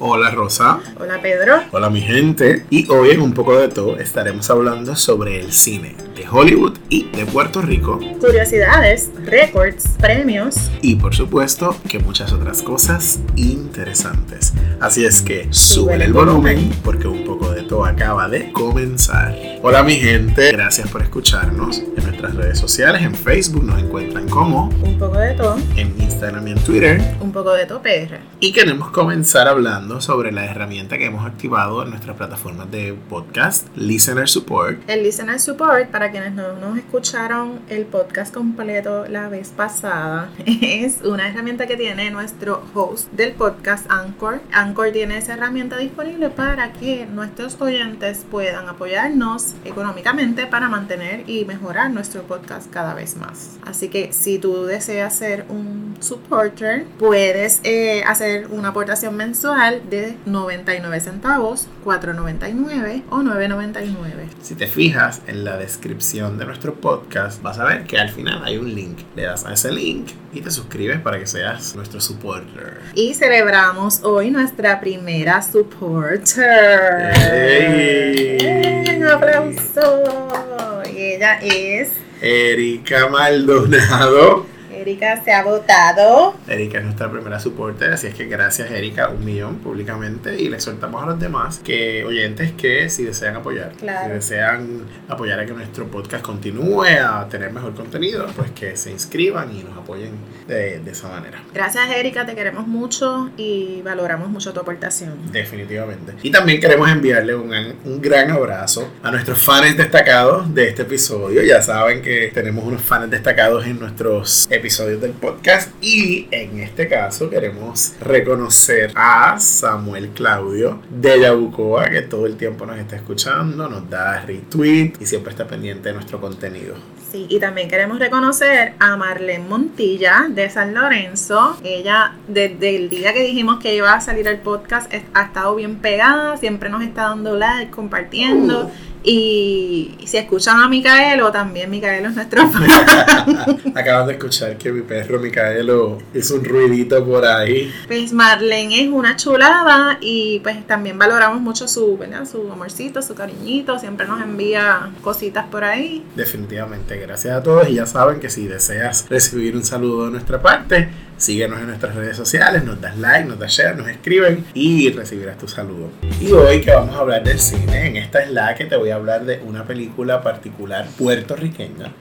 Hola Rosa. Hola Pedro. Hola mi gente. Y hoy en un poco de todo estaremos hablando sobre el cine de Hollywood y de Puerto Rico. Curiosidades, récords, premios. Y por supuesto que muchas otras cosas interesantes. Así es que sube el volumen porque un poco de todo acaba de comenzar. Hola mi gente, gracias por escucharnos. En nuestras redes sociales, en Facebook nos encuentran como Un poco de todo. En Instagram y en Twitter. Un poco de todo PR. Y queremos comenzar hablando sobre la herramienta que hemos activado en nuestras plataformas de podcast, Listener Support. El Listener Support, para quienes no nos escucharon el podcast completo la vez pasada, es una herramienta que tiene nuestro host del podcast Anchor. Anchor tiene esa herramienta disponible para que nuestros oyentes puedan apoyarnos económicamente para mantener y mejorar nuestro podcast cada vez más. Así que si tú deseas ser un supporter, puedes eh, hacer una aportación mensual de 99 centavos, 4.99 o 9.99. Si te fijas en la descripción de nuestro podcast, vas a ver que al final hay un link. Le das a ese link y te suscribes para que seas nuestro supporter. Y celebramos hoy nuestra primera supporter. ¡Ey! ¡Un aplauso! Y ella es Erika Maldonado. Erika se ha votado. Erika es nuestra primera supporter, así es que gracias Erika, un millón públicamente y le soltamos a los demás que oyentes que si desean apoyar, Claro. si desean apoyar a que nuestro podcast continúe a tener mejor contenido, pues que se inscriban y nos apoyen de, de esa manera. Gracias Erika, te queremos mucho y valoramos mucho tu aportación. Definitivamente. Y también queremos enviarle un, un gran abrazo a nuestros fans destacados de este episodio. Ya saben que tenemos unos fans destacados en nuestros episodios del podcast. Y en este caso queremos reconocer a Samuel Claudio de Yabucoa, que todo el tiempo nos está escuchando, nos da retweet y siempre está pendiente de nuestro contenido. Sí, y también queremos reconocer a Marlene Montilla de San Lorenzo. Ella, desde el día que dijimos que iba a salir el podcast, ha estado bien pegada, siempre nos está dando like, compartiendo. Y, y si escuchan a Micaelo, también Micaelo es nuestro fan. Acaban de escuchar que mi perro Micaelo hizo un ruidito por ahí. Pues Marlene es una chulada y pues también valoramos mucho su, ¿verdad? su amorcito, su cariñito, siempre nos envía cositas por ahí. Definitivamente, gracias a todos y ya saben que si deseas recibir un saludo de nuestra parte, síguenos en nuestras redes sociales, nos das like, nos das share, nos escriben y recibirás tu saludo. Y hoy que vamos a hablar del cine, en esta es la que te voy a hablar de una película particular puertorriqueña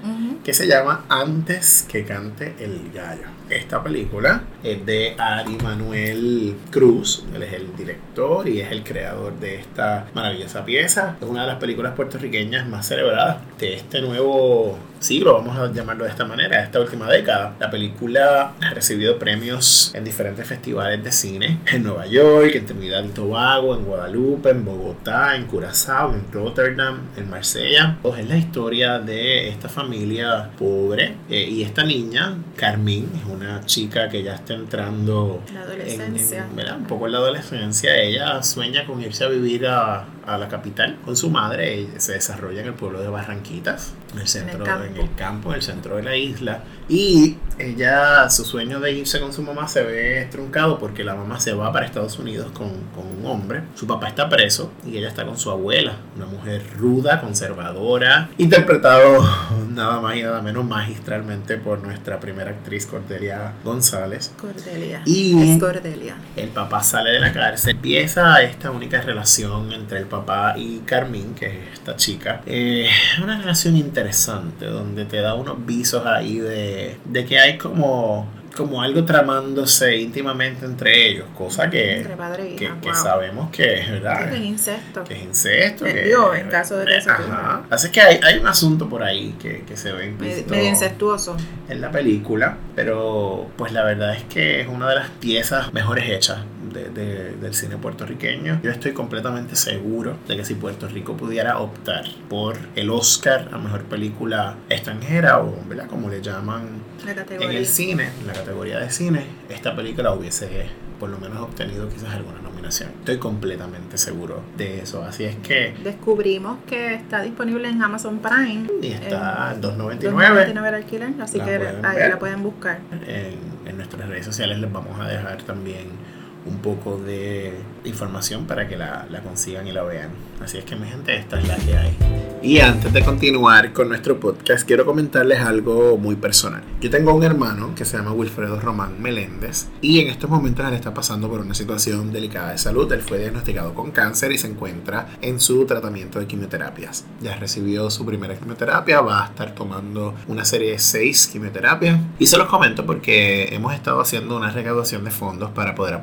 que se llama Antes que cante el gallo. Esta película es de Ari Manuel Cruz, él es el director y es el creador de esta maravillosa pieza. Es una de las películas puertorriqueñas más celebradas de este nuevo siglo, vamos a llamarlo de esta manera, de esta última década. La película ha recibido premios en diferentes festivales de cine, en Nueva York, en Trinidad y Tobago, en Guadalupe, en Bogotá, en Curazao, en Rotterdam, en Marsella. Pues es la historia de esta familia pobre eh, y esta niña, Carmín, es una chica que ya está entrando La en- adolescencia. en- ¿verdad? un poco en la adolescencia. Ella sueña con irse a vivir a, a la capital con su madre. Ella se desarrolla en el pueblo de Barranquitas, en el centro, campo. en el campo, en el centro de la isla. Y ella, su sueño de irse con su mamá se ve truncado porque la mamá se va para Estados Unidos con, con un hombre. Su papá está preso y ella está con su abuela, una mujer ruda, conservadora, interpretado nada más y nada menos magistralmente por nuestra primera actriz Cordelia González. Cordelia. Y- Es Cordelia. El papá sale de la cárcel, empieza esta única relación entre el papá y Carmín, que es esta chica. Eh, una relación interesante, donde te da unos visos ahí de, de que hay como, como algo tramándose íntimamente entre ellos, cosa que, Entre padre e que, sabemos que es verdad. Que es incesto. Que es incesto. Eh, que- digo, en caso de que se Ajá. ocurra. Así que hay, hay un asunto por ahí que, que se ve implícito medio incestuoso. en la película, pero pues la verdad es que es una de las piezas mejores hechas de- de- del cine puertorriqueño. Yo estoy completamente seguro de que si Puerto Rico pudiera optar por el Oscar a mejor película extranjera o ¿verdad? como le llaman La en el cine, en la categoría de cine, esta película hubiese por lo menos obtenido quizás alguna nominación. Estoy completamente seguro de eso. Así es que Descubrimos que está disponible en Amazon Prime. y está en 2.99 $2.99 el alquiler, así La que ahí ver. la pueden buscar. en, en nuestras redes sociales les vamos a dejar también un poco de información para que la, la consigan y la vean. Así es que mi gente, esta es la que hay. Y antes de continuar con nuestro podcast, quiero comentarles algo muy personal. Yo tengo un hermano que se llama Wilfredo Román Meléndez y en estos momentos él está pasando por una situación delicada de salud. Él fue diagnosticado con cáncer y se encuentra en su tratamiento de quimioterapias. Ya recibió su primera quimioterapia, va a estar tomando una serie de seis quimioterapias. Y se los comento porque hemos estado haciendo una recaudación de fondos para poder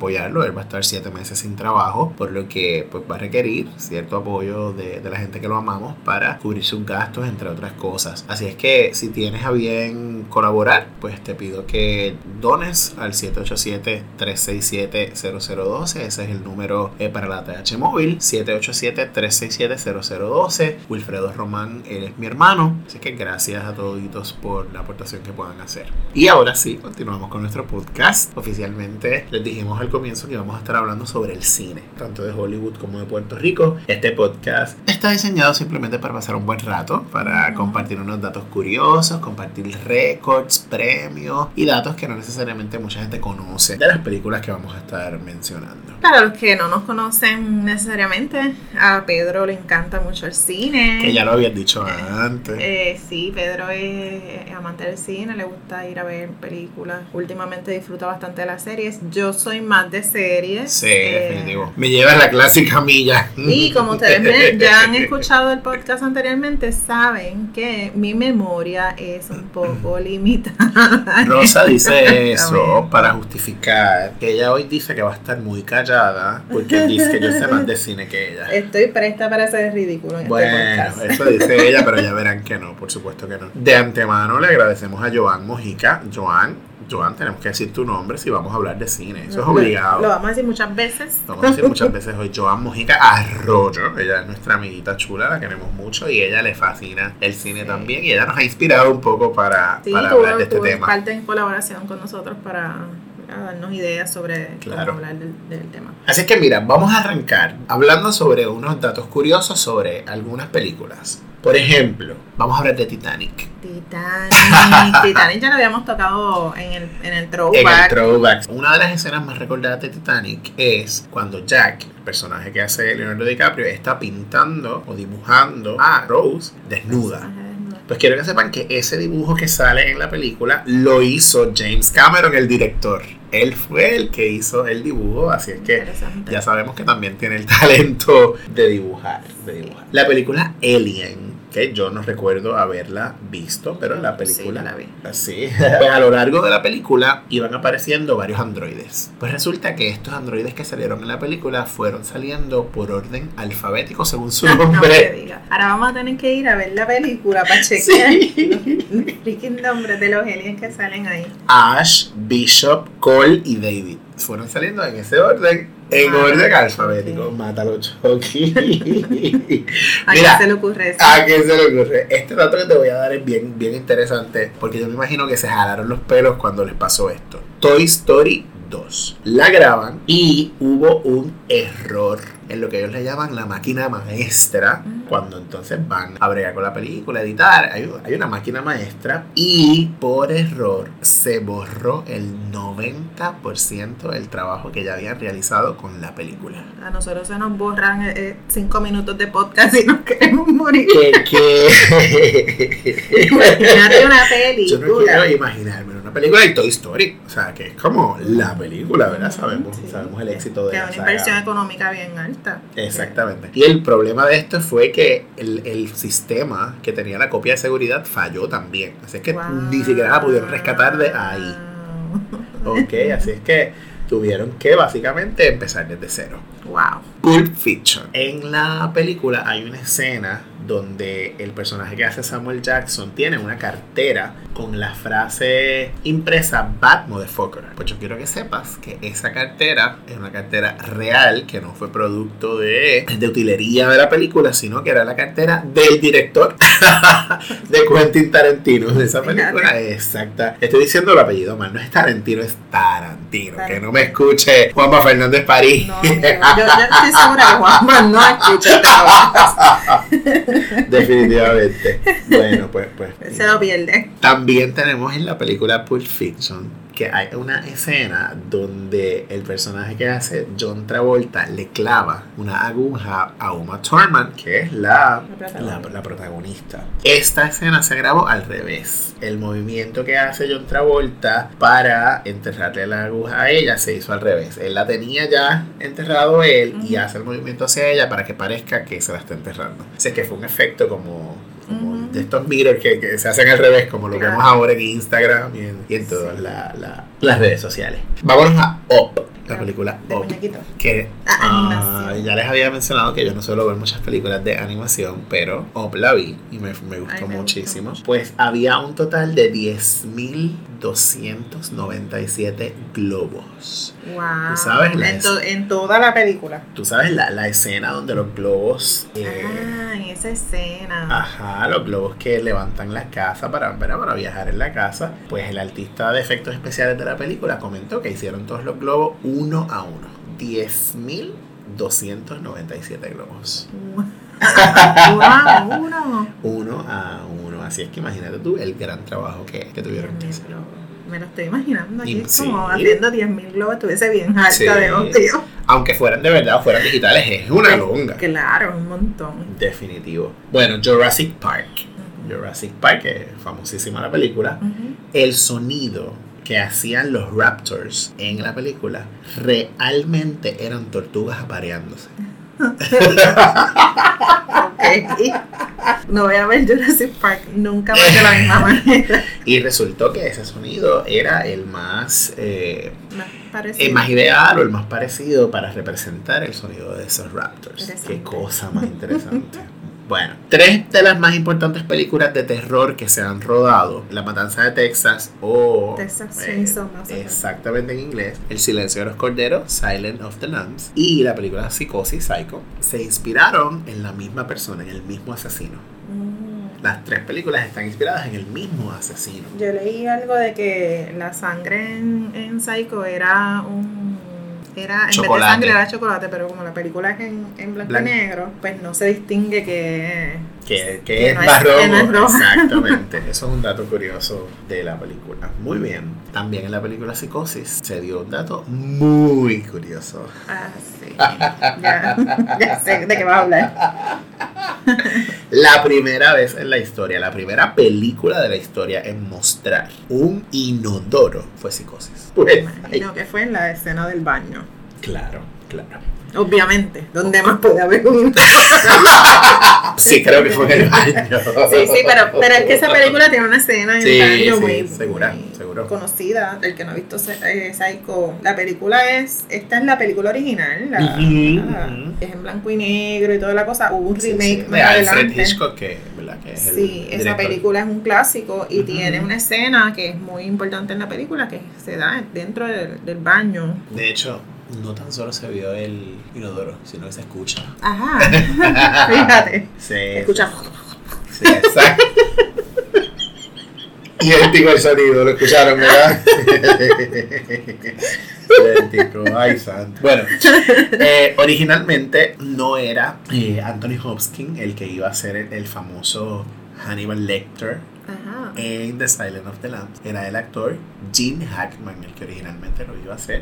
Él va a estar siete meses sin trabajo, por lo que pues, va a requerir cierto apoyo de, de la gente que lo amamos para cubrir sus gastos, entre otras cosas. Así es que si tienes a bien colaborar, pues te pido que dones al 787-367-0012. Ese es el número eh, para la TH móvil. 787-367-0012. Wilfredo Román, él es mi hermano. Así que gracias a todos por la aportación que puedan hacer. Y ahora sí, continuamos con nuestro podcast. Oficialmente les dijimos al comienzo que vamos a estar hablando sobre el cine, tanto de Hollywood como de Puerto Rico. Este podcast está diseñado simplemente para pasar un buen rato, para compartir unos datos curiosos, compartir récords, premios y datos que no necesariamente mucha gente conoce de las películas que vamos a estar mencionando. Para los que no nos conocen necesariamente, a Pedro le encanta mucho el cine. Que ya lo habías dicho antes. Eh, sí, Pedro es amante del cine, le gusta ir a ver películas. Últimamente disfruta bastante de las series. Yo soy más de series. Sí, Eh, definitivo. Me llevas la clásica milla. Y como ustedes me- ya han escuchado el podcast anteriormente, saben que mi memoria es un poco limitada. Rosa dice eso para justificar que ella hoy dice que va a estar muy callada porque dice que yo sé más de cine que ella. Estoy presta para ser ridículo en Bueno, este eso dice ella, pero ya verán que no, por supuesto que no. De antemano le agradecemos a Joan Mojica. Joan, Joan, tenemos que decir tu nombre si vamos a hablar de cine. Eso es Lo- obligado. Lo vamos a decir muchas veces. Vamos a decir muchas veces hoy Joan Mojica Arroyo. Ella es nuestra amiguita chula, la queremos mucho y ella le fascina el cine Sí. también. Y ella nos ha inspirado un poco para, Sí, para tuvo, hablar de este tuvo tema. parte en colaboración con nosotros para a darnos ideas sobre Claro. cómo hablar del, del tema. Así que mira, vamos a arrancar hablando sobre unos datos curiosos sobre algunas películas. Por ejemplo, vamos a hablar de Titanic. Titanic. Titanic ya lo habíamos tocado en el, en el En el throwback. throwback. Una de las escenas más recordadas de Titanic es cuando Jack, el personaje que hace Leonardo DiCaprio, está pintando o dibujando a Rose desnuda. Pues quiero que sepan que ese dibujo que sale en la película lo hizo James Cameron, el director. Él fue el que hizo el dibujo, así es que ya sabemos que también tiene el talento de dibujar, de dibujar. La película Alien, que yo no recuerdo haberla visto, pero la Sí, película yo la vi. Así. Pues a lo largo de la película iban apareciendo varios androides. Pues resulta que estos androides que salieron en la película fueron saliendo por orden alfabético según su No nombre. digas. Ahora vamos a tener que ir a ver la película para chequear Sí. los freaking nombres de los aliens que salen ahí. Ash, Bishop, Cole y David. Fueron saliendo en ese orden, en orden alfabético. Mátalo, Chucky. ¿A Mira, quién se le ocurre eso? ¿A qué se le ocurre? Este dato que te voy a dar es bien, bien interesante porque yo me imagino que se jalaron los pelos cuando les pasó esto. Toy Story 2. La graban y hubo un error en lo que ellos le llaman la máquina maestra. Mm. Cuando entonces van a bregar con la película, editar, hay, hay una máquina maestra y por error se borró el 90% del trabajo que ya habían realizado con la película. A nosotros se nos borran eh, eh, cinco minutos de podcast y nos queremos morir. Que, que... Imagínate una Yo no película. quiero imaginarme una película de Toy Story. O sea, que es como la película, ¿verdad? Sabemos, Sí. sabemos el éxito de Que la una saga. inversión económica bien alta. Exactamente. Y el problema de esto fue que el, el sistema que tenía la copia de seguridad falló también. Así es que Wow. ni siquiera la pudieron rescatar de ahí. Ok, así es que tuvieron que básicamente empezar desde cero. Wow. Pulp Fiction. En la película hay una escena donde el personaje que hace Samuel Jackson tiene una cartera con la frase impresa Bad Motherfucker. Pues yo quiero que sepas que esa cartera es una cartera real que no fue producto de, de utilería de la película, sino que era la cartera del director de Quentin Tarantino de esa película. Exacta. Estoy diciendo el apellido mal, no es Tarantino, es Tarantino. Que no me escuche Juanma Fernández París. No, yo, yo estoy segura que Juanma no escucha este. Definitivamente. Bueno, pues, pues. Se lo pierde. También tenemos en la película Pulp Fiction que hay una escena donde el personaje que hace John Travolta le clava una aguja a Uma Thurman, que es la, La protagonista. la- la protagonista. Esta escena se grabó al revés. El movimiento que hace John Travolta para enterrarle la aguja a ella se hizo al revés. Él la tenía ya enterrado él y hace el movimiento hacia ella para que parezca que se la está enterrando. Sea que fue un efecto como, como. De estos mirrors que, que se hacen al revés, como lo vemos ahora en Instagram y en, y en todas Sí. la- la- las redes sociales. Vámonos a Up, la película Up. Que Ah, ah, ya les había mencionado que yo no suelo ver muchas películas de animación, pero Up la vi y me, me gustó Ay, me muchísimo. gustó. Pues había un total de 10.297 globos. Wow. sabes la en, to- en toda la película. Tú sabes la, la escena donde los globos... eh, ah, en esa escena. Ajá, los globos que levantan la casa para, para, para viajar en la casa. Pues el artista de efectos especiales de la película comentó que hicieron todos los globos uno a uno. 10.297 globos. uno a uno. Uno a uno. Así es que imagínate tú el gran trabajo que, que tuvieron que hacer. Me lo estoy imaginando aquí, es como sí. haciendo 10.000 globos, estuviese bien alta Sí. de un tío. Aunque fueran de verdad fueran digitales, es una longa. Claro, un montón. Definitivo. Bueno, Jurassic Park. Jurassic Park, que es famosísima la película. El sonido que hacían los Raptors en la película realmente eran tortugas apareándose. No voy a ver Jurassic Park nunca más de la misma manera. Y resultó que ese sonido era el más, eh, parece. el más ideal o el más parecido para representar el sonido de esos Raptors. Qué cosa más interesante. Bueno, tres de las más importantes películas de terror que se han rodado, La Matanza de Texas o... Texas eh, Chainsaw Massacre. Exactamente en inglés. El silencio de los corderos, Silent of the Lambs. Y la película Psicosis, Psycho, se inspiraron en la misma persona, en el mismo asesino. Mm. Las tres películas están inspiradas en el mismo asesino. Yo leí algo de que la sangre en, en Psycho era un. Era, en Chocolate. vez de sangre era chocolate, pero como la película es en, en blanco y negro, pues no se distingue que. Que, que Que es no es-. Exactamente. Eso es un dato curioso de la película. Muy bien. También en la película Psicosis se dio un dato muy curioso. Ah, sí. Ya, ya sé de qué vas a hablar. La primera vez en la historia, la primera película de la historia en mostrar un inodoro fue Psicosis. Pues, Imagino que fue en la escena del baño. claro, claro. Obviamente, ¿dónde más puede haber un Sí, creo que fue en el baño. Sí, sí, pero, pero es que esa película tiene una escena en Sí, el baño sí, muy, segura, muy seguro. conocida. El que no ha visto eh, Psycho, la película es, esta es la película original, la, es en blanco y negro y toda la cosa. Hubo un Sí, remake sí, más de Alfred adelante. Hitchcock, que, ¿verdad? que es el Sí, esa película es un clásico y tiene una escena que es muy importante en la película que se da dentro del, del baño. De hecho, no tan solo se vio el inodoro, sino que se escucha. Ajá, fíjate. Sí, Escuchamos. Sí, exacto. Idéntico el sonido, lo escucharon, ¿verdad? Idéntico, ay santo. Bueno, eh, originalmente no era eh, Anthony Hopkins el que iba a ser el, el famoso Hannibal Lecter Ajá. en The Silent of the Lambs. Era el actor Gene Hackman el que originalmente lo iba a hacer.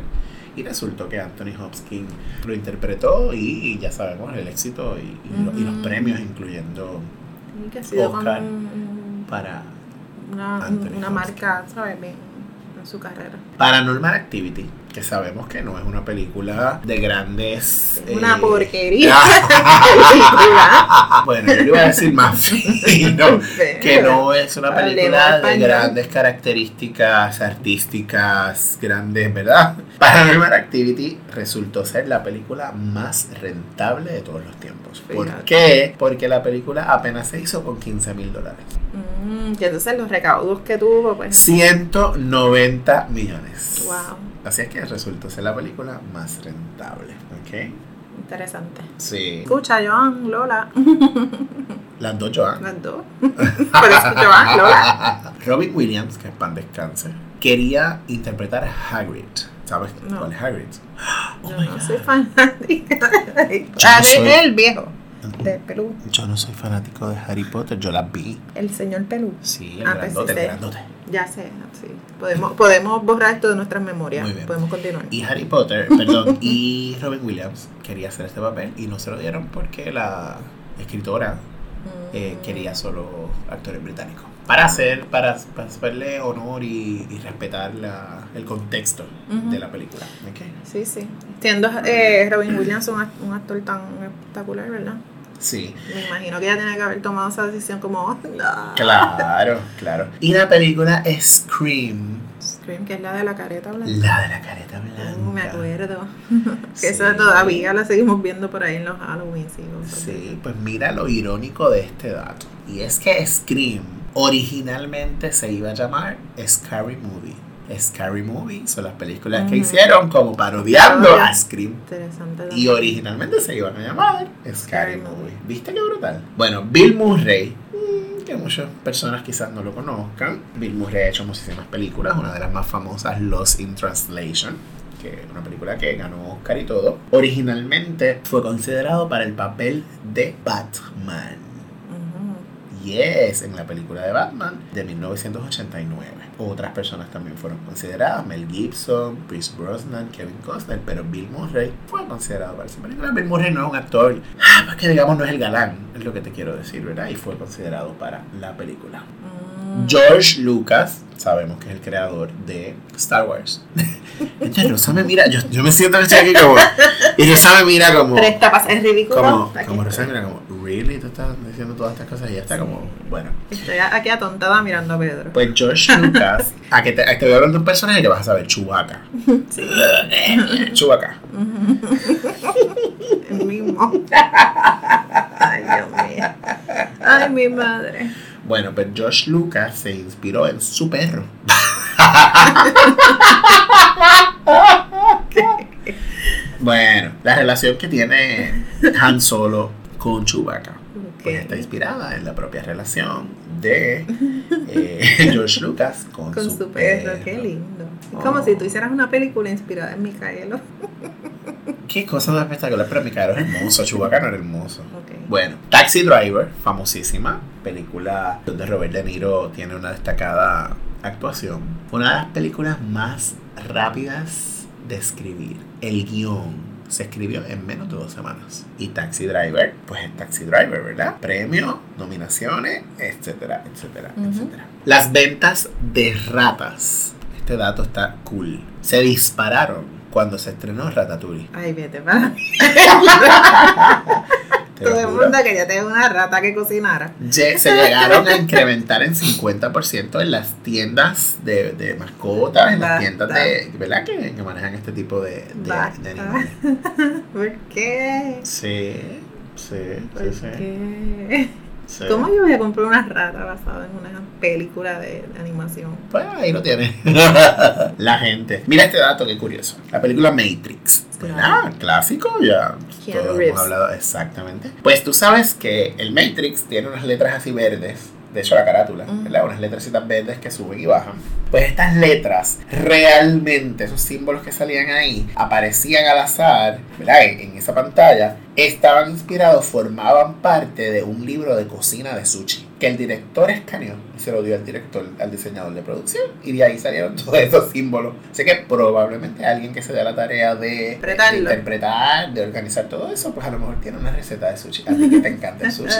Y resultó que Anthony Hopkins lo interpretó y, ya sabemos el éxito y, y lo- y los premios, incluyendo Y que ha sido Oscar. un- para una, una marca, ¿sabes? En su carrera. Paranormal Activity, que sabemos que no es una película de grandes... Es una eh, porquería. bueno, yo le iba a decir más fino, que no es una película de grandes características artísticas, grandes, ¿verdad? Paranormal Activity resultó ser la película más rentable de todos los tiempos. ¿Por Fíjate. qué? Porque la película apenas se hizo con 15 mil dólares. Mm, y entonces los recaudos que tuvo, pues. 190 millones. Wow, Así es que resultó ser la película más rentable. ¿Ok? interesante. Sí. Escucha, Joan, Lola. Las dos Joan. Las dos. Por eso Joan, Lola. Robin Williams, que es pan descanse, quería interpretar a Hagrid. ¿Sabes No. cuál es Hagrid? Oh Yo my no God. soy fanática. Ah, no de- soy- el viejo. De Perú. Yo no soy fanático de Harry Potter, yo las vi. El señor Perú. Sí, el Ah, pues sí grandote, el grandote. Ya sé, sí. Podemos, podemos borrar esto de nuestras memorias. Muy bien. Podemos continuar. Y Harry Potter, perdón, y Robin Williams quería hacer este papel y no se lo dieron porque la escritora eh, Mm. quería solo actores británicos. Para hacer, para, para hacerle honor y, y respetar la- el contexto de la película. ¿ok? Sí, sí. Siendo eh, Robin Williams un, un actor tan espectacular, ¿verdad? Sí, Me imagino que ella tiene que haber tomado esa decisión como... "No". claro, claro. Y la película Scream, Scream, que es la de la careta blanca. la de la careta blanca. Uh, me acuerdo. Sí. que esa todavía la seguimos viendo por ahí en los Halloween. Sí, Sí, pues mira lo irónico de este dato. Y es que Scream originalmente se iba a llamar Scary Movie. Scary Movie son las películas que hicieron como parodiando Parodia. a Scream. Interesante. Y originalmente se iban a llamar Scary Scary Movie. ¿Viste qué brutal? Bueno, Bill Murray, mm, que muchas personas quizás no lo conozcan. Bill Murray ha hecho muchísimas películas, una de las más famosas, Lost in Translation, que es una película que ganó Oscar y todo. Originalmente fue considerado para el papel de Batman. Ujú. Yes, en la película de Batman de 1989. Otras personas también fueron consideradas, Mel Gibson, Chris Brosnan, Kevin Costner, pero Bill Murray fue considerado para esa película. Bill Murray no es un actor, ah, pues que digamos no es el galán, es lo que te quiero decir, ¿verdad? Y fue considerado para la película. Mm. George Lucas, sabemos que es el creador de Star Wars. Entonces Rosa me mira, yo, yo me siento estoy aquí como... Y Rosa me mira como... Tres tapas, es ridículo. Como, como Rosa me mira como, ¿really? ¿Tú estás diciendo todas estas cosas? Y ya está como, bueno. Estoy aquí atontada mirando a Pedro. Pues George Lucas, a que te, a que te voy a hablar de un personaje que vas a saber, Chewbacca. Sí. Chewbacca. El mismo. Ay, Dios mío. Ay, mi madre. Bueno, pues George Lucas se inspiró en su perro. Bueno, la relación que tiene Han Solo con Chewbacca pues está inspirada en la propia relación de eh, George Lucas con, Con su perro, qué lindo. Es como si tú hicieras una película inspirada en Micaelo. Qué cosa tan espectacular, pero mi caro es hermoso, Chewbacca no era hermoso. Bueno, Taxi Driver, famosísima, película donde Robert De Niro tiene una destacada actuación. Fue una de las películas más rápidas de escribir. El guion se escribió en menos de dos semanas. Y Taxi Driver, pues es Taxi Driver, ¿verdad? Premio, nominaciones, etcétera, etcétera, etcétera. Las ventas de ratas, este dato está cool, se dispararon cuando se estrenó Ratatouille. Ay, vete para. Todo el mundo quería tener una rata que cocinara. Se llegaron a incrementar en 50% en las tiendas de, de mascotas, en las tiendas de, ¿verdad? Que, que manejan este tipo de, de, animales. ¿Por qué? Sí, sí, ¿Por sí, sí, qué? sí. ¿Cómo yo voy a comprar una rata basada en una película de, de animación? Pues ahí lo tienes. La gente. Mira este dato, qué curioso. La película Matrix. Claro. Clásico, ya Keanu todos Reeves. hemos hablado exactamente. Pues tú sabes que el Matrix tiene unas letras así verdes. De hecho, la carátula, Ujú. ¿verdad? Unas letrecitas verdes que suben y bajan. Pues estas letras, realmente, esos símbolos que salían ahí, aparecían al azar, ¿verdad? En, en esa pantalla, estaban inspirados, formaban parte de un libro de cocina de sushi. Que el director escaneó y se lo dio al director, al diseñador de producción. Y de ahí salieron todos esos símbolos. Así que probablemente alguien que se dé la tarea de, interpretar, de organizar todo eso, pues a lo mejor tiene una receta de sushi. A ti que te encanta el sushi.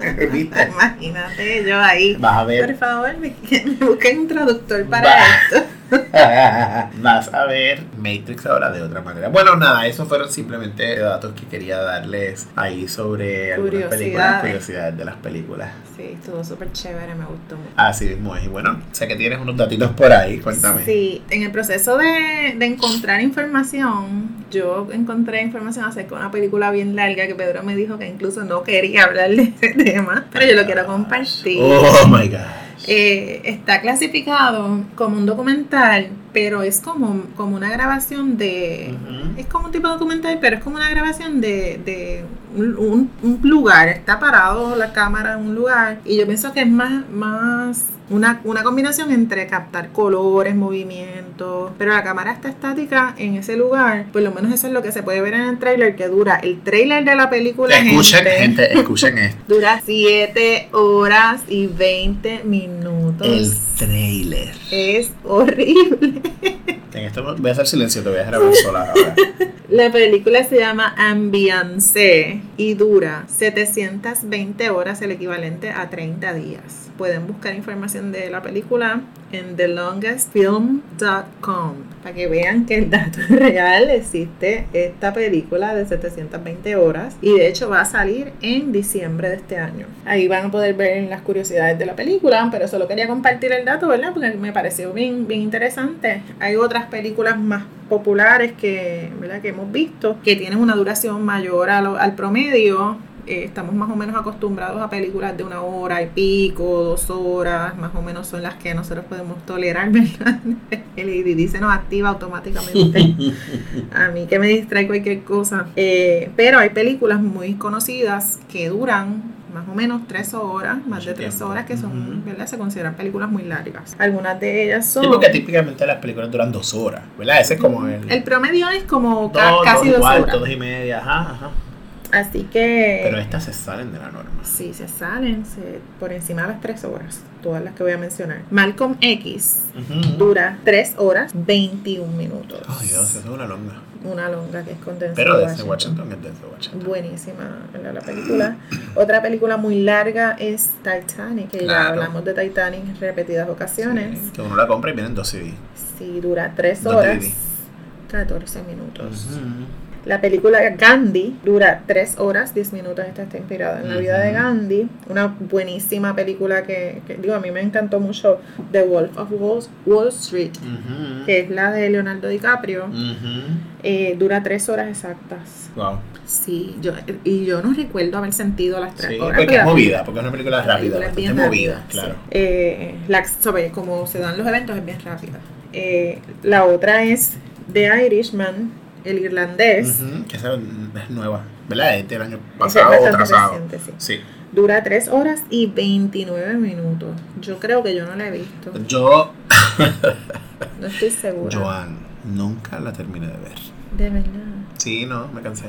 ¿Viste? Imagínate yo ahí. Vas a Por ver. favor, me, me busquen un traductor para Va. esto. Vas a ver Matrix ahora de otra manera. Bueno, nada, esos fueron simplemente datos que quería darles ahí sobre algunas películas, Curiosidades. de las películas. Sí, estuvo súper chévere, me gustó mucho. Así mismo es. Y bueno, sé que tienes unos datitos por ahí, cuéntame. Sí, en el proceso de, de encontrar información, yo encontré información acerca de una película bien larga que Pedro me dijo que incluso no quería hablar de ese tema, pero yo lo quiero compartir. Oh my god. Eh, está clasificado como un documental, pero es como, como una grabación de... Es como un tipo de documental, pero es como una grabación de, de un, un- lugar. Está parado la cámara en un lugar. Y yo pienso que es más, más una, una combinación entre captar colores, movimientos. Pero la cámara está estática en ese lugar. Por lo menos eso es lo que se puede ver en el trailer que dura. El trailer de la película, Escuchen, gente, escuchen esto. Dura 7 horas y 20 minutos. minutos. El trailer. Es horrible. En esto voy a hacer silencio, te voy a dejar hablar sola ahora. La película se llama Ambiance y dura 720 horas, el equivalente a 30 días. Pueden buscar información de la película en thelongestfilm.com para que vean que el dato real. Existe esta película de 720 horas y de hecho va a salir en diciembre de este año. Ahí van a poder ver las curiosidades de la película, pero solo quería compartir el dato, ¿verdad? Porque me pareció bien, bien interesante. Hay otras películas más populares que, ¿verdad? que hemos visto que tienen una duración mayor a lo- al promedio. Eh, estamos más o menos acostumbrados a películas de una hora y pico, dos horas, más o menos son las que nosotros podemos tolerar, ¿verdad? El ADD se nos activa automáticamente. A mí que me distrae cualquier cosa. Eh, pero hay películas muy conocidas que duran más o menos tres horas, más Mucho de tres tiempo. horas, que son. ¿verdad? Se consideran películas muy largas. Algunas de ellas son... Sí, porque típicamente las películas duran dos horas, ¿verdad? Ese es como el. El promedio es como ca- casi dos dos cuarto, horas. dos y media, ajá, ajá. Así que... Pero estas se salen de la norma. Sí, se salen se- por encima de las tres horas, todas las que voy a mencionar. Malcolm X Ujú. dura 3 horas 21 minutos. Oh, Dios, eso es una longa. Una longa que es con Denzel Pero desde Washington. Washington es desde Washington. Buenísima ¿verdad? la película. Otra película muy larga es Titanic, que ya Claro. hablamos de Titanic en repetidas ocasiones. Sí, que uno la compra y vienen dos CD. Sí, dura 3 Dos horas DVD. 14 minutos. Ujú. La película Gandhi dura 3 horas 10 minutos. Esta está inspirada en la vida de. Gandhi. Una buenísima película que, que, digo, a mí me encantó mucho The Wolf of Wall, Wall Street, Ujú. que es la de Leonardo DiCaprio. Ujú. Eh, dura 3 horas exactas. Wow. Sí, yo, y yo no recuerdo haber sentido las 3 Sí, horas. porque es movida, porque es una película la rápida, película es bien movida, rápida, claro. sí. Eh, la, sobre cómo se dan los eventos es bien rápida. Eh, la otra es The Irishman, el irlandés. Que esa es nueva, ¿verdad? Es del año pasado o reciente, sí. Sí. Dura 3 horas y 29 minutos. Yo creo que yo no la he visto. Yo, No estoy segura. Joan, nunca la terminé de ver. De verdad. Sí, no, me cansé.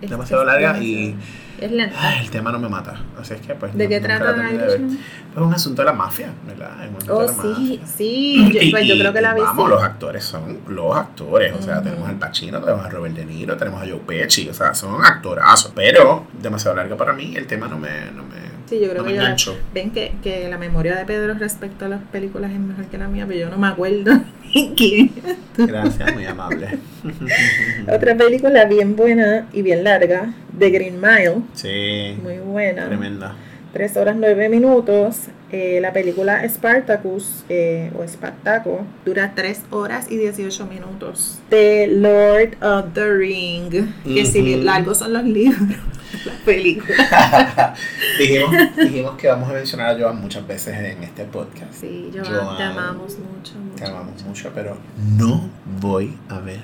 Es- Demasiado larga y Es lenta. ay, el tema no me mata. Así es que, pues. ¿De no- qué trata de ver. Irishman? Es un asunto de la mafia, ¿verdad? Es un asunto Oh, de la sí, mafia. sí. Yo, Y- pues yo creo que la vi. Vamos, sí. los actores son los actores. O sea, Ujú. tenemos al Pacino, tenemos a Robert De Niro, tenemos a Joe Pesci. O sea, son actorazos. Pero demasiado larga para mí. El tema no me, no me, Sí, yo creo no que yo. Ven que, que la memoria de Pedro respecto a las películas es mejor que la mía, pero yo no me acuerdo. Gracias, muy amable. Otra película bien buena y bien larga, The Green Mile, Sí, muy buena. tremenda. 3 horas 9 minutos. Eh, la película Spartacus eh, o Espartaco dura 3 horas y 18 minutos. The Lord of the Ring, que si largos son los libros, las películas. dijimos, dijimos que vamos a mencionar a Joan muchas veces en este podcast. Sí, Joan, Joan, te amamos mucho, mucho. Te amamos mucho, pero no voy a ver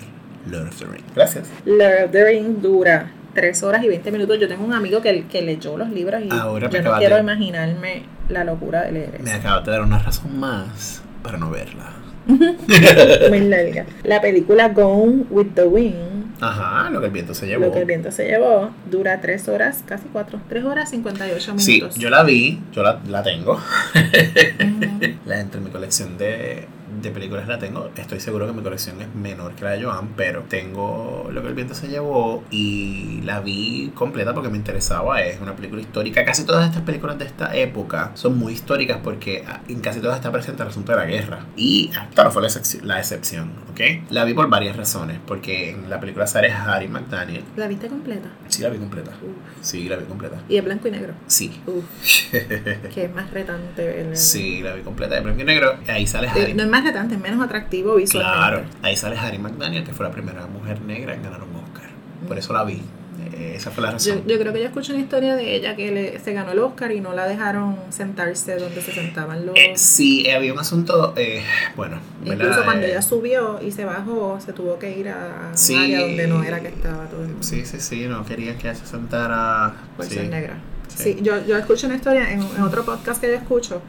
Lord of the Rings. Gracias. Lord of the Rings dura 3 horas y 20 minutos. Yo tengo un amigo que, que leyó los libros y Ahora me yo no quiero de- imaginarme la locura de leer Me eso. acabas de dar una razón más para no verla. Muy larga. La película Gone with the Wind Ajá, lo que el viento se llevó. Lo que el viento se llevó dura 3 horas, casi 4, 3 horas 58 Sí, minutos. yo la vi, yo la, la tengo. La entre mi colección de, de películas la tengo. Estoy seguro que mi colección es menor que la de Joan, pero tengo lo que el viento se llevó y la vi completa porque me interesaba. Es una película histórica. Casi todas estas películas de esta época son muy históricas porque ah, en casi todas está presente el asunto de la guerra. Y esta no fue la, excepci- la excepción, ¿ok? La vi por varias razones. Porque en la película sale Harry McDaniel. ¿La viste completa? Sí, la vi completa. Uf. Sí, la vi completa. Y es blanco y negro. Sí. Uf, que es más retante. el- Sí, la vi completa de blanco y negro. Ahí sale Eh, Harry. No más retante, es menos atractivo visualmente. Claro, ahí sale Harry McDaniel, que fue la primera mujer negra en ganar un Oscar. Por eso la vi. Eh, esa fue la razón. yo creo que yo escuché una historia de ella que le- se ganó el Oscar y no la dejaron sentarse donde se sentaban los... Eh, sí, había un asunto, eh, bueno, Incluso ¿verdad? cuando Eh, ella subió y se bajó, se tuvo que ir a un Sí. área donde no era que estaba todo el mundo. Sí, sí, sí, no querían que se sentara. Por sí. ser negra. sí. Sí, yo, yo escuché una historia en, en otro podcast que yo escucho.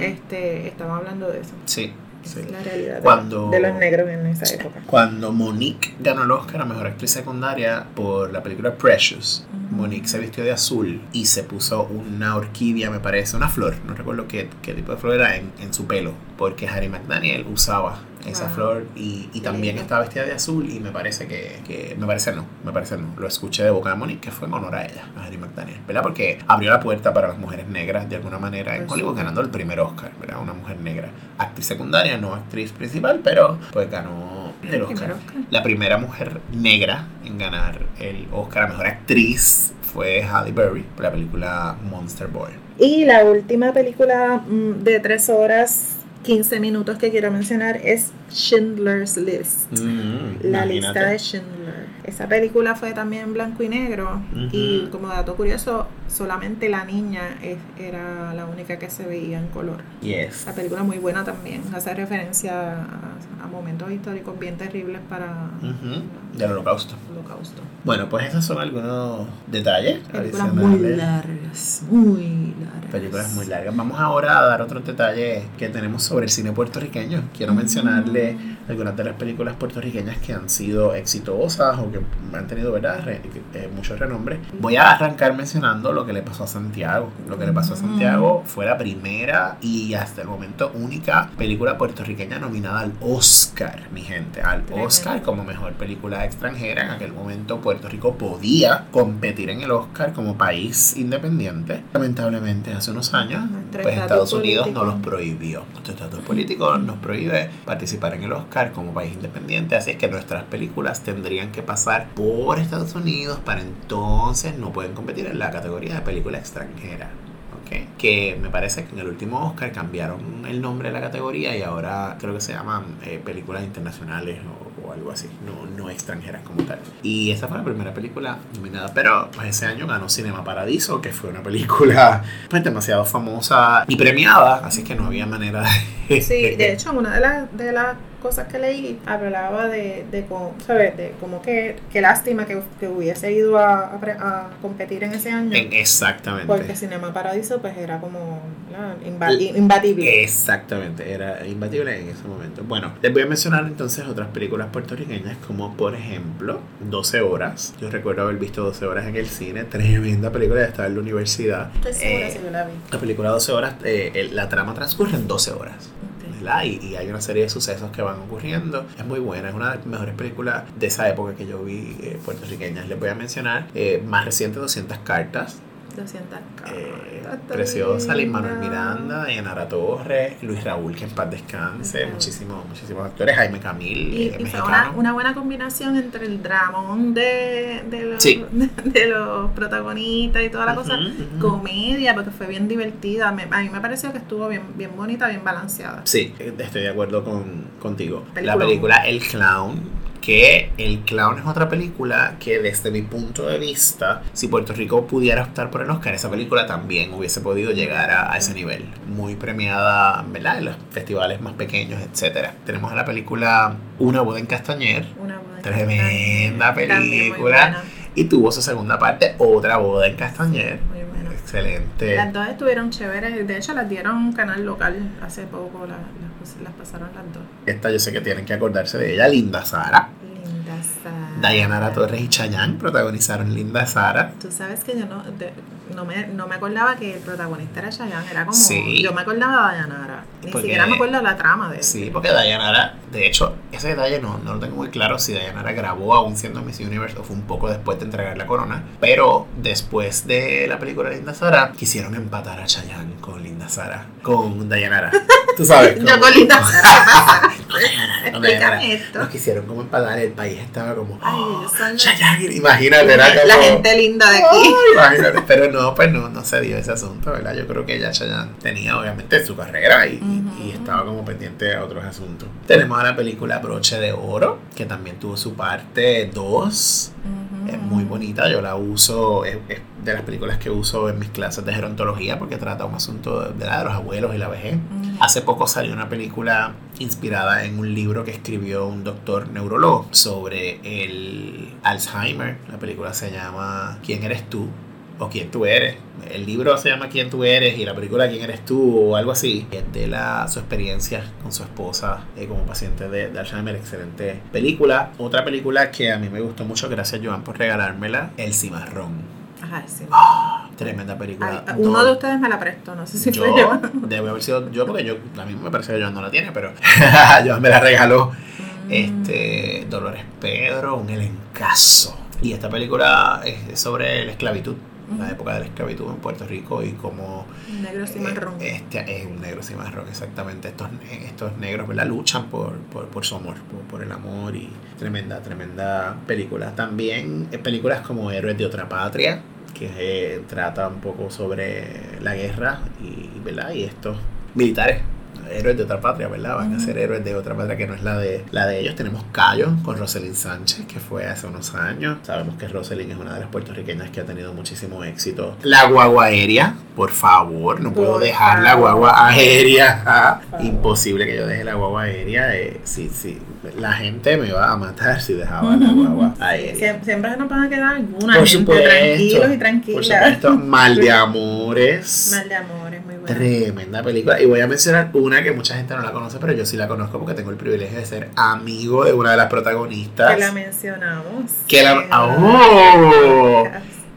Este, estaba hablando de eso. Sí, Sí. La realidad de- Cuando- de, los negros en esa época. Cuando Monique ganó el Oscar a Mejor Actriz Secundaria por la película Precious. Monique se vistió de azul y se puso una orquídea, me parece, una flor, no recuerdo qué, qué tipo de flor era, en, en su pelo, porque Harry McDaniel usaba esa Wow. flor y, y también lindo. estaba vestida de azul y me parece que, que- me parece no, me parece no, lo escuché de boca de Monique que fue en honor a ella, a Harry McDaniel, ¿verdad? Porque abrió la puerta para las mujeres negras de alguna manera en Pues Hollywood sí. ganando el primer Oscar, ¿verdad? Una mujer negra, actriz secundaria, no actriz principal, pero pues ganó el Oscar. La primera mujer negra en ganar el Oscar a Mejor Actriz fue Halle Berry por la película Monster Boy. Y la última película mm, de 3 horas 15 minutos que quiero mencionar es Schindler's List. La lista de Schindler. Esa película fue también en blanco y negro. Y como dato curioso, solamente la niña es- era la única que se veía en color. Yes. La película muy buena también. Hace referencia a, a momentos históricos bien terribles para Del holocausto. holocausto. Bueno, pues esos son algunos detalles. Películas muy largas. Muy largas. Películas muy largas. Vamos ahora a dar otros detalles que tenemos sobre el cine puertorriqueño. Quiero mencionarle algunas de las películas puertorriqueñas que han sido exitosas o que han tenido ¿verdad? Re- eh, mucho renombre. Voy a arrancar mencionando lo que le pasó a Santiago. Lo que le pasó a Santiago fue la primera y hasta el momento única película puertorriqueña nominada al Oscar, mi gente. Al. Oscar como mejor película extranjera. En aquel momento Puerto Rico podía competir en el Oscar como país independiente. Lamentablemente hace unos años, pues Estados Unidos político. no los prohibió. Nuestro estatus político nos prohíbe participar en el Oscar como país independiente, así es que nuestras películas tendrían que pasar por Estados Unidos para entonces no pueden competir en la categoría de película extranjera. ¿ok? Que me parece que en el último Oscar cambiaron el nombre de la categoría y ahora creo que se llaman eh, películas internacionales o, o algo así, no, no extranjeras como tal. Y esa fue la primera película nominada, pero pues ese año ganó Cinema Paradiso, que fue una película pues demasiado famosa y premiada, así que no había manera de... Sí, de hecho, una de las de las cosas que leí hablaba de, de, cómo- ¿sabes? de como que, qué lástima que, que hubiese ido a, a competir en ese año. En- exactamente. porque Cinema Paradiso pues era como imbatible. Exactamente, era imbatible en ese momento. Bueno, les voy a mencionar entonces otras películas puertorriqueñas como por ejemplo 12 horas. Yo recuerdo haber visto 12 horas en el cine, tremenda película, ya estaba en la universidad. Estoy segura Eh, si yo la vi. La película 12 horas, eh, la trama transcurre en 12 horas. ¿Verdad? Y, y hay una serie de sucesos que van ocurriendo. Es muy buena, es una de las mejores películas de esa época que yo vi eh, puertorriqueñas. Les voy a mencionar eh, más reciente 200 cartas. 200 Eh, preciosa, linda. Manuel Miranda, Dayanara Torres, Luis Raúl, que en paz descanse, Ujú. muchísimos, muchísimos actores, Jaime Camil, Y, eh, y fue una, buena combinación entre el dramón de, de, los, Sí. de los protagonistas y toda la cosa, comedia, porque fue bien divertida. Me- a mí me pareció que estuvo bien, bien bonita, bien balanceada. Sí, estoy de acuerdo con, contigo. La película El Clown, que El Clown es otra película que desde mi punto de vista, si Puerto Rico pudiera optar por el Oscar, esa película también hubiese podido llegar a, a ese nivel. Muy premiada, ¿verdad? En los festivales más pequeños, etcétera. Tenemos la película Una boda en Castañer, Una buena Tremenda También muy película. y tuvo su segunda parte, Otra boda en Castañer. muy. Excelente. Las dos estuvieron chéveres, de hecho las dieron un canal local hace poco, la- las, las pasaron las dos. Esta yo sé que tienen que acordarse de ella, Linda Sara. Linda Sara. Dayanara Torres y Chayanne protagonizaron Linda Sara. Tú sabes que yo no, de- no, me, no me acordaba que el protagonista era Chayanne, era como, Sí. yo me acordaba de Dayanara, ni Porque- siquiera me acuerdo de la trama de Sí, porque Dayanara, de hecho, ese detalle no, no lo tengo muy claro si Dayanara grabó aún siendo Miss Universe o fue un poco después de entregar la corona. Pero después de la película Linda Sara, quisieron empatar a Chayanne con Linda Sara, con Dayanara. Tú sabes. Yo con Linda Sara, Nos quisieron como empatar, el país estaba como. Ay, "Oh, la- Chayanne, imagínate, era como. La gente linda de aquí. Imagínate. Pero no, pues no, no se dio ese asunto, ¿verdad? Yo creo que ya Chayanne tenía obviamente su carrera y, estaba como pendiente a otros asuntos. Tenemos a la película Broche de Oro, que también tuvo su parte 2. Es muy bonita, yo la uso, es, es de las películas que uso en mis clases de gerontología porque trata un asunto de, de los abuelos y la vejez. Hace poco salió una película inspirada en un libro que escribió un doctor neurólogo sobre el Alzheimer. La película se llama ¿Quién eres tú? o quién tú eres. El libro se llama Quién tú eres y la película Quién eres tú o algo así. Es de la, su experiencia con su esposa eh, como paciente de, de Alzheimer. Excelente película. Otra película que a mí me gustó mucho, gracias Joan por regalármela, El Cimarrón. Sí. Ah, tremenda película. Ay, uno de ustedes me la prestó, no sé si fue yo, yo. debe haber sido yo porque yo a mí me parece que Joan no la tiene, pero Joan me la regaló. Mm. Este Dolores Pedro, un elencazo. Y esta película es sobre la esclavitud, la época de la esclavitud en Puerto Rico y cómo Negro y marrón. eh, Este es un negro cimarrón, exactamente. Estos, estos negros ¿verdad? luchan por, por, por su amor, por, por el amor y tremenda, tremenda película. También eh, películas como Héroes de otra patria, que eh, trata un poco sobre la guerra y, ¿verdad? y estos militares. Héroes de otra patria, ¿verdad? Van a ser héroes de otra patria que no es la de la de ellos. Tenemos Cayo con Roselyn Sánchez, que fue hace unos años. Sabemos que Roselyn es una de las puertorriqueñas que ha tenido muchísimo éxito. La guagua aérea, por favor, no puedo dejar la guagua aérea. Imposible que yo deje la guagua aérea. eh, sí, sí. La gente me va a matar si dejaba la guagua aérea. Siempre, siempre se nos van a quedar alguna Por gente supuesto, tranquilos y Por tranquilas. supuesto, Mal de Amores. Mal de amor, es muy bueno. Tremenda película. Y voy a mencionar una que mucha gente no la conoce, pero yo sí la conozco porque tengo el privilegio de ser amigo de una de las protagonistas. Que la mencionamos. Que la- ¡Oh!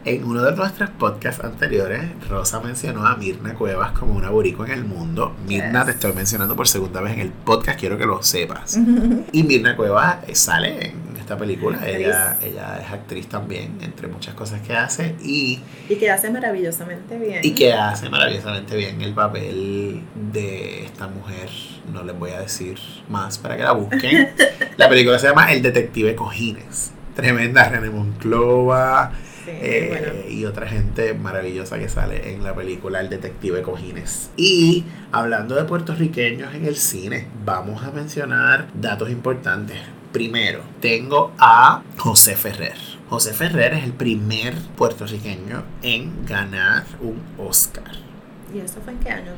En uno de nuestros podcasts anteriores, Rosa mencionó a Mirna Cuevas como una boricua en el mundo. Mirna, Yes. te estoy mencionando por segunda vez en el podcast, quiero que lo sepas. Y Mirna Cuevas eh, sale en esta película. Actriz. Ella, ella es actriz también, entre muchas cosas que hace. Y Y que hace maravillosamente bien. y que hace maravillosamente bien el papel de esta mujer. No les voy a decir más para que la busquen. La película se llama El Detective Cojines. Tremenda René Monclova Sí, eh, bueno. y otra gente maravillosa que sale en la película El Detective Cojines. Y hablando de puertorriqueños en el cine, vamos a mencionar datos importantes. Primero, tengo a José Ferrer. José Ferrer es el primer puertorriqueño en ganar un Oscar ¿Y eso fue en qué año?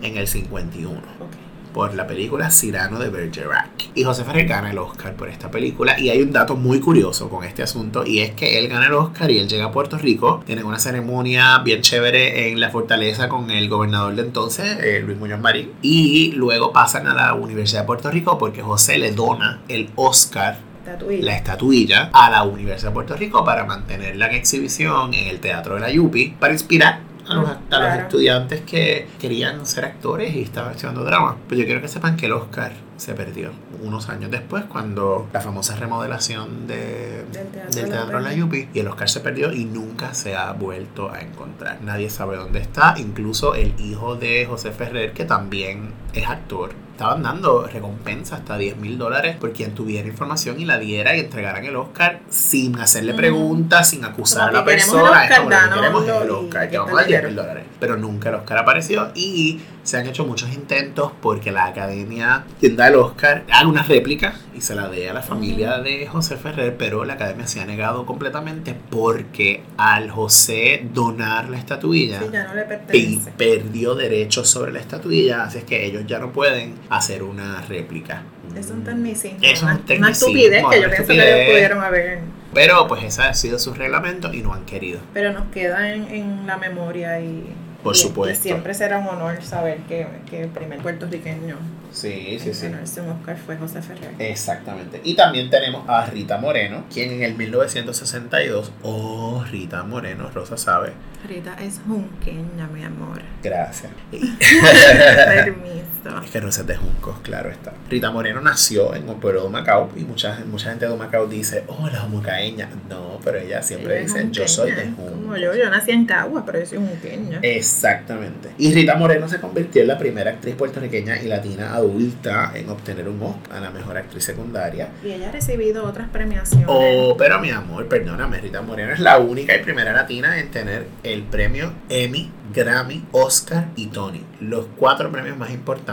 no? en el 51 Ok. Por la película Cyrano de Bergerac. Y José Ferrer gana el Oscar por esta película. Y hay un dato muy curioso con este asunto y es que él gana el Oscar y él llega a Puerto Rico. Tienen una ceremonia bien chévere en la fortaleza con el gobernador de entonces, eh, Luis Muñoz Marín. Y luego pasan a la Universidad de Puerto Rico porque José le dona el Oscar Tatuí. la estatuilla a la Universidad de Puerto Rico para mantenerla en exhibición en el Teatro de la Yupi para inspirar a los, a los estudiantes que querían ser actores y estaban estudiando drama. Pero yo quiero que sepan que el Oscar se perdió unos años después cuando la famosa remodelación de, Del Teatro del de la Teatro de la Yupi. Y el Oscar se perdió y nunca se ha vuelto a encontrar. Nadie sabe dónde está, incluso el hijo de José Ferrer que también es actor. Estaban dando recompensa hasta 10 mil dólares por quien tuviera información y la diera y entregaran el Oscar sin hacerle Mm. preguntas, sin acusar a la que queremos el persona. Oscar, es como queremos es el y Oscar, que quita vamos a dar 10 mil dinero. dólares. Pero nunca el Oscar apareció y se han hecho muchos intentos porque la academia, quien da el Oscar, haga una réplica y se la dé a la familia de José Ferrer, pero la academia se ha negado completamente porque al José donar la estatuilla, Sí, ya no le pe- pertenece. perdió derechos sobre la estatuilla, así es que ellos ya no pueden hacer una réplica. Es un tecnicismo. Es un una, una tecnicismo, estupidez que yo pienso que ellos pudieron haber. Pero pues ese ha sido su reglamento y no han querido. Pero nos queda en, en la memoria y. Por y- supuesto. y siempre será un honor saber que, que el primer puertorriqueño Sí, en ganarse un Oscar fue José Ferrer. Exactamente. Y también tenemos a Rita Moreno, quien en el 1962, oh, Rita Moreno, Rosa sabe. Rita es junqueña, mi amor. Gracias. Permiso. Es que Rosa es de Juncos, claro está. Rita Moreno nació en un pueblo de Macao y mucha, mucha gente de Macao dice, oh, la humocaeña. No, pero ella siempre Ella dice, yo soy de Juncos. Como yo, yo nací en Cagua, pero yo soy junqueña. Exactamente. Y Rita Moreno se convirtió en la primera actriz puertorriqueña y latina adulta en obtener un Oscar a la mejor actriz secundaria. Y ella ha recibido otras premiaciones. Oh, pero mi amor, perdóname, Rita Moreno es la única y primera latina en tener el premio Emmy, Grammy, Oscar y Tony. Los cuatro premios más importantes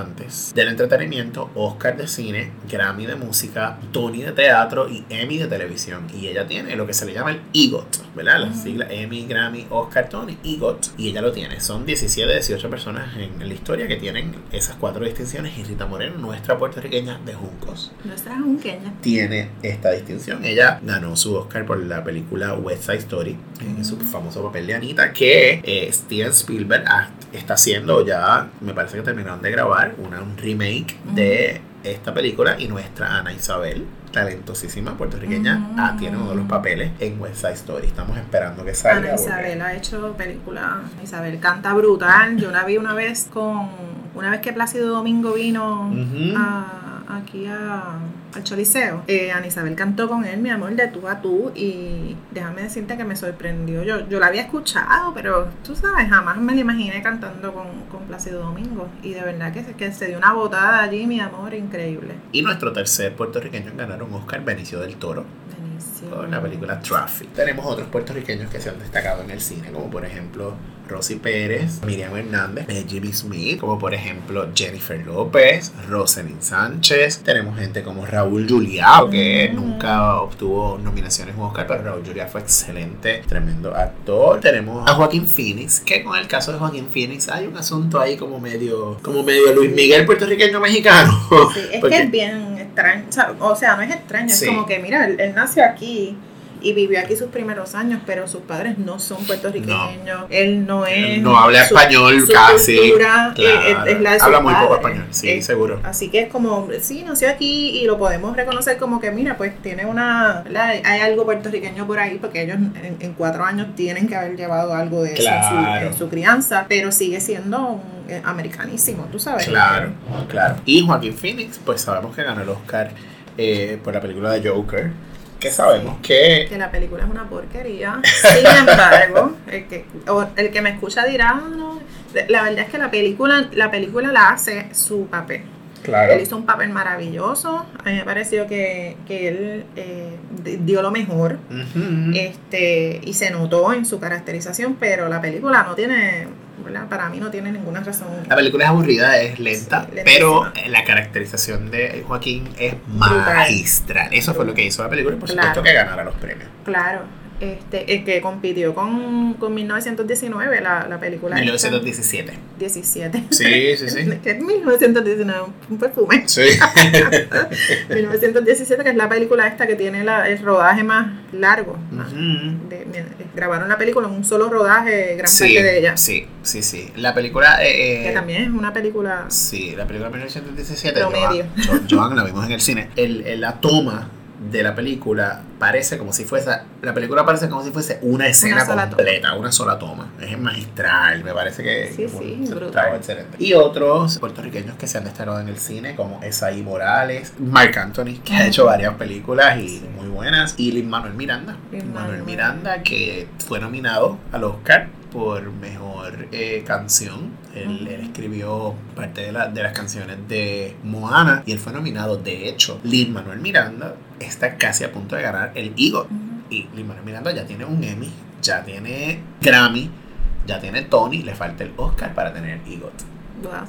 del entretenimiento, Oscar de cine, Grammy de música, Tony de teatro y Emmy de televisión. Y ella tiene lo que se le llama el EGOT, ¿verdad? Las siglas Emmy, Grammy, Oscar, Tony, EGOT. Y ella lo tiene. son 17, 18 personas en la historia que tienen esas cuatro distinciones y Rita Moreno, nuestra puertorriqueña de Juncos, Nuestra junqueña. tiene esta distinción. Ella ganó su Oscar por la película West Side Story, en su famoso papel de Anita, que eh, Steven Spielberg está haciendo ya, me parece que terminaron de grabar una, un remake de esta película y nuestra Ana Isabel, talentosísima puertorriqueña, Mm. ah, tiene uno de los papeles en West Side Story. Estamos esperando que salga. Ana porque- Isabel ha hecho película. Isabel canta brutal. Yo la vi una vez con. Una vez que Plácido Domingo vino a- aquí a, al Choliseo, eh, Ana Isabel cantó con él, mi amor, de tú a tú. Y déjame decirte que me sorprendió. Yo, yo la había escuchado, pero tú sabes, jamás me la imaginé cantando con, con Plácido Domingo. Y de verdad que, se- que se dio una botada allí, mi amor, increíble. Y nuestro tercer puertorriqueño en ganar un Oscar, Benicio del Toro, Buenísimo. con la película Traffic. Tenemos otros puertorriqueños que se han destacado en el cine, como por ejemplo Rosy Pérez, Miriam Hernández, Jimmy Smith, como por ejemplo Jennifer López, Rosalind Sánchez. Tenemos gente como Raúl Juliá, que nunca obtuvo nominaciones en Oscar, pero Raúl Juliá fue excelente, tremendo actor. Tenemos a Joaquín Phoenix, que con el caso de Joaquín Phoenix hay un asunto ahí como medio, como medio Luis Miguel puertorriqueño mexicano. Sí, es Porque- que es bien extraño. O sea, o sea, no es extraño, Sí. es como que, mira, él, él nació aquí y vivió aquí sus primeros años, pero sus padres no son puertorriqueños. Él no es. Él no habla su- español su casi. cultura, eh, Claro. es, es la de Habla muy poco español, sí, Eh, seguro. Así que es como, sí, nació aquí y lo podemos reconocer como que, mira, pues tiene una. ¿verdad? Hay algo puertorriqueño por ahí, porque ellos en, en cuatro años tienen que haber llevado algo de eso en su- en su, crianza, pero sigue siendo un, eh, americanísimo, tú sabes. Claro, claro. Y Joaquín Phoenix, pues sabemos que ganó el Oscar eh, por la película de Joker. Que sabemos que. que la película es una porquería. Sin embargo, el que, o el que me escucha dirá, "Ah, no. La verdad es que la película, la película la hace su papel. Claro. Él hizo un papel maravilloso. A mí me pareció que, que él eh, di- dio lo mejor. Este, y se notó en su caracterización, pero la película no tiene, ¿verdad? Para mí no tiene ninguna razón. La película es aburrida, es lenta, Sí, pero la caracterización de Joaquín es magistral. Eso fue lo que hizo la película y por Claro. supuesto que ganara los premios. Claro. Este, el que compitió con, con 1919, la, la película. esta. 1917. 17. Sí, sí, sí. es 1919, un perfume. Sí. 1917, que es la película esta que tiene la- el rodaje más largo. más Ujú. de- de- grabaron la película en un solo rodaje, gran Sí, parte de ella. sí, sí, sí. La película. eh, Que también es una película. Sí, la película de 1917. Promedio. Joan, Jo- Joan la vimos en el cine. El, el- la toma de la película parece como si fuese. La película parece como si fuese una escena toma. completa, una sola toma. Es magistral, me parece que. Sí, que sí, trabajo excelente. Y otros puertorriqueños que se han destacado en el cine, como Esaí Morales, Mark Anthony, que ha hecho varias películas y muy buenas, y Lin Manuel Miranda. Lin Manuel. Miranda, que fue nominado al Oscar por mejor eh, canción. Él escribió parte de, la- de las canciones de Moana y él fue nominado. De hecho, Lin Manuel Miranda está casi a punto de ganar el EGOT. Ujú. Y Lin Manuel Miranda ya tiene un Emmy, ya tiene Grammy, ya tiene Tony, le falta el Oscar para tener EGOT.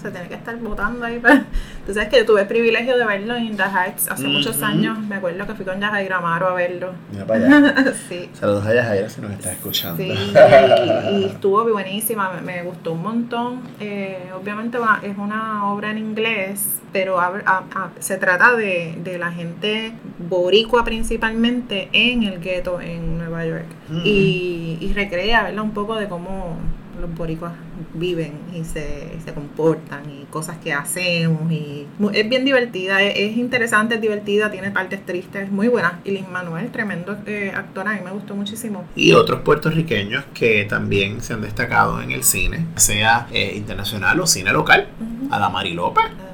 Se tiene que estar votando ahí. Para... Tú sabes que yo tuve el privilegio de verlo en The Heights hace Ujú. muchos años. Me acuerdo que fui con Yajaira Gramaro a verlo. Mira para allá. sí. Saludos a Yajaira si nos está escuchando. Sí, y, y estuvo buenísima, me, me gustó un montón. Eh, obviamente es una obra en inglés, pero a- a- se trata de, de la gente boricua principalmente en el gueto en Nueva York. Mm. Y, y recrea ¿verdad? un poco de cómo los boricuas viven y se, se comportan y cosas que hacemos. y Es bien divertida, es, es interesante, es divertida, tiene partes tristes, es muy buena. Y Lin Manuel, tremendo eh, actor, a mí me gustó muchísimo. y otros puertorriqueños que también se han destacado en el cine, sea eh, internacional o cine local. Ujú. Adamari López, Mari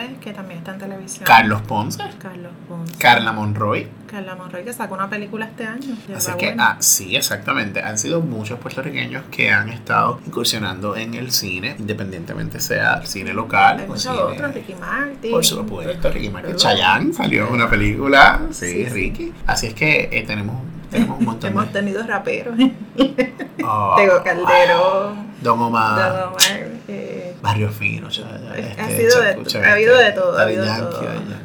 López, que también está en televisión. Carlos Ponce, Carlos Ponce. Carla Monroy. Carla Monroy, que sacó una película este año. Así que, ah, sí, exactamente. Han sido muchos puertorriqueños que han estado incursionando en el cine, independientemente sea el cine local Hay muchos otros, Ricky Martin. Por supuesto, Ricky Martin. Chayanne salió en una película, sí, Sí, sí. Ricky. Así es que eh, tenemos, tenemos un montón Hemos de... tenido raperos. Oh, Tego Calderón. Don Omar. Don Omar. Eh, Barrio fino, ya, ha, este, sido de, ha habido de este, todo, ha habido de todo.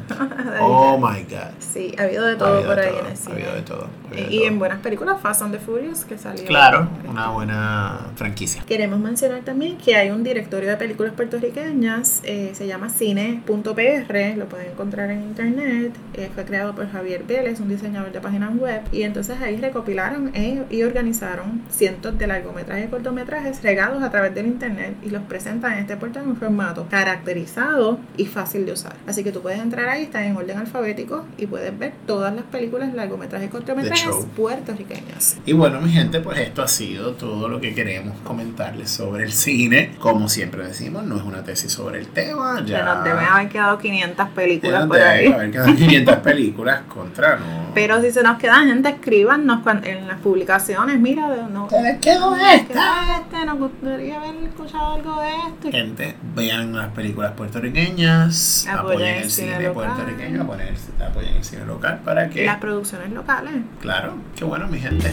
Oh my god. Sí, ha habido de Ha todo habido por de ahí todo, en el ha cine. habido de todo, ha habido de Y, y en todo. buenas películas, Fast and the Furious, que salió. Claro, una buena franquicia. Queremos mencionar también que hay un directorio de películas puertorriqueñas, eh, se llama cine.pr, lo pueden encontrar en internet, eh, fue creado por Javier Vélez, un diseñador de páginas web, y entonces ahí recopilaron eh, y organizaron cientos de largometrajes y cortometrajes regados a través del internet y los presentan en este portal en un formato caracterizado y fácil de usar. Así que tú puedes entrar ahí, están en orden alfabético y puedes ver todas las películas, largometrajes y cortometrajes show. puertorriqueños. Y bueno, mi gente, pues esto ha sido todo lo que queremos comentarles sobre el cine. Como siempre decimos, no es una tesis sobre el tema. Ya nos deben haber quedado 500 películas por ahí. haber quedado 500 películas contra no. Pero si se nos queda gente, escríbanos en las publicaciones. Mira, no. Se les quedó ¿qué esta. este? Nos gustaría haber escuchado algo de esto. Gente, vean las películas puertorriqueñas, Apoyen apoyen el cine puertorriqueño, apoyen el, apoyen el cine local para Y que, las producciones locales. claro, qué bueno mi gente.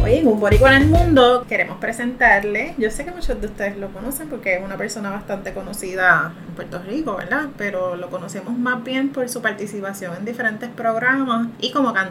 Oye, en Un Boricua en el Mundo queremos presentarle, yo sé que muchos de ustedes lo conocen porque es una persona bastante conocida en Puerto Rico, ¿verdad? Pero lo conocemos más bien por su participación en diferentes programas y como cantante.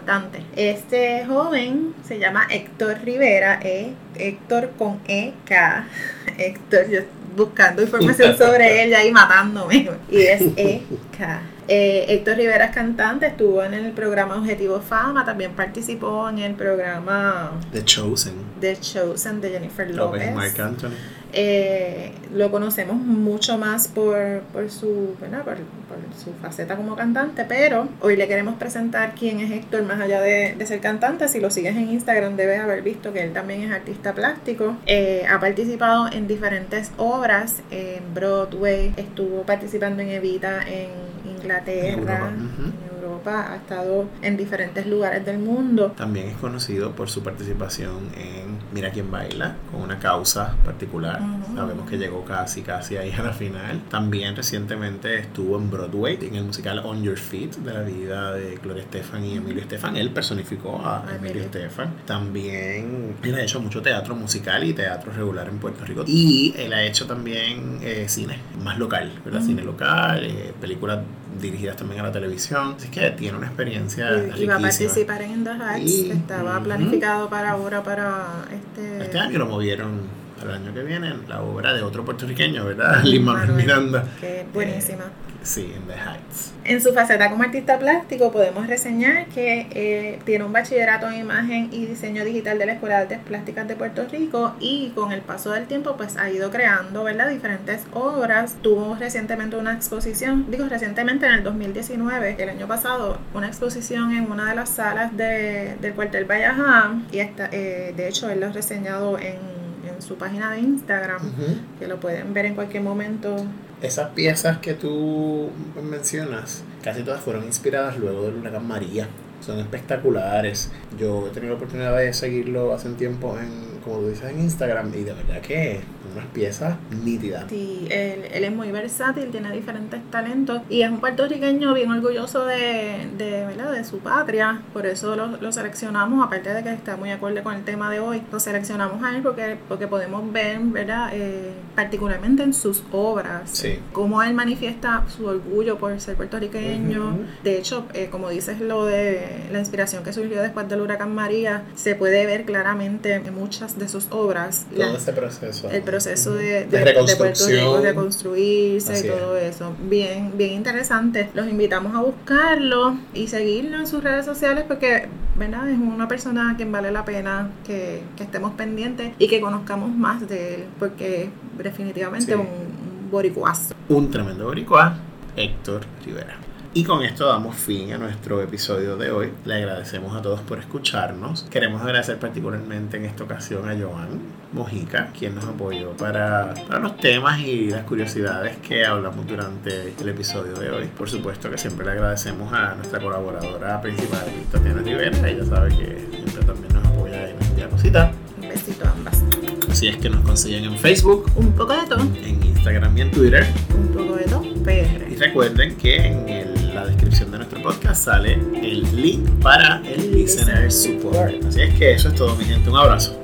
Este joven se llama Héctor Rivera, e, Héctor con EK. Héctor, yo buscando información sobre él y ahí matándome. Y es EK. Eh, Héctor Rivera es cantante, estuvo en el programa Objetivo Fama, también participó en el programa The Chosen, The Chosen de Jennifer López y López. Marc Anthony. Eh, lo conocemos mucho más por, por su, ¿verdad? Por, por su faceta como cantante, pero hoy le queremos presentar quién es Héctor más allá de, de ser cantante. Si lo sigues en Instagram debes haber visto que él también es artista plástico. Eh, ha participado en diferentes obras en Broadway, estuvo participando en Evita en Inglaterra, En Europa, ujú. en Europa, ha estado en diferentes lugares del mundo. También es conocido por su participación en Mira quién baila, con una causa particular. Ujú. Sabemos que llegó casi, casi ahí a la final. También recientemente estuvo en Broadway, en el musical On Your Feet, de la vida de Gloria Estefan y Emilio Estefan. Él personificó a Emilio Emilio. Estefan. También él ha hecho mucho teatro musical y teatro regular en Puerto Rico. Y él ha hecho también eh, cine, más local, ¿verdad? Ujú. Cine local, eh, películas dirigidas también a la televisión. Así que tiene una experiencia Y, va a participar en In the Heights, Y- que estaba planificado para ahora, para este... Este año lo movieron para el año que viene, la obra de otro puertorriqueño, ¿verdad? Manuel, Miranda. Que es buenísima. Sí, en su faceta como artista plástico podemos reseñar que eh, tiene un bachillerato en imagen y diseño digital de la Escuela de Artes Plásticas de Puerto Rico y con el paso del tiempo pues ha ido creando ¿verdad? diferentes obras. Tuvo recientemente una exposición, digo recientemente en el 2019, el año pasado, una exposición en una de las salas de, del cuartel Vallajá y está, eh, de hecho él lo ha reseñado en, en su página de Instagram, que lo pueden ver en cualquier momento Esas piezas que tú mencionas, casi todas fueron inspiradas luego del huracán María. Son espectaculares. Yo he tenido la oportunidad de seguirlo hace un tiempo en, como tú dices, en Instagram y de verdad que unas piezas nítidas. Sí, él, él es muy versátil, tiene diferentes talentos y es un puertorriqueño bien orgulloso de, de, ¿verdad? de su patria. Por eso lo, lo seleccionamos, aparte de que está muy acorde con el tema de hoy, lo seleccionamos a él porque, porque podemos ver, ¿verdad? Eh, particularmente en sus obras, Sí. cómo él manifiesta su orgullo por ser puertorriqueño. De hecho, eh, como dices lo de la inspiración que surgió después del huracán María, se puede ver claramente en muchas de sus obras. Todo la- ese proceso. el proceso de, De de, de Puerto Rico reconstrucción. reconstruirse Así y es. todo eso. Bien, bien interesante. Los invitamos a buscarlo y seguirlo en sus redes sociales porque, ¿verdad? Es una persona a quien vale la pena que, que estemos pendientes y que conozcamos más de él porque definitivamente Sí. es un, un boricuazo. un tremendo boricua, Héctor Rivera. Y con esto damos fin a nuestro episodio de hoy. Le agradecemos a todos por escucharnos. Queremos agradecer particularmente en esta ocasión a Joan Mojica, quien nos apoyó para, para los temas y las curiosidades que hablamos durante el episodio de hoy. Por supuesto que siempre le agradecemos a nuestra colaboradora principal, Tatiana Rivera. Ella sabe que siempre también nos apoya y nos envía cositas. Un besito a ambas. Así es que nos consiguen en Facebook, Un poco de todo, en Instagram y en Twitter. un poco de todo, Y PR. recuerden que en el- la descripción de nuestro podcast sale el link para el Listener Support. Así es que eso es todo, mi gente. Un abrazo.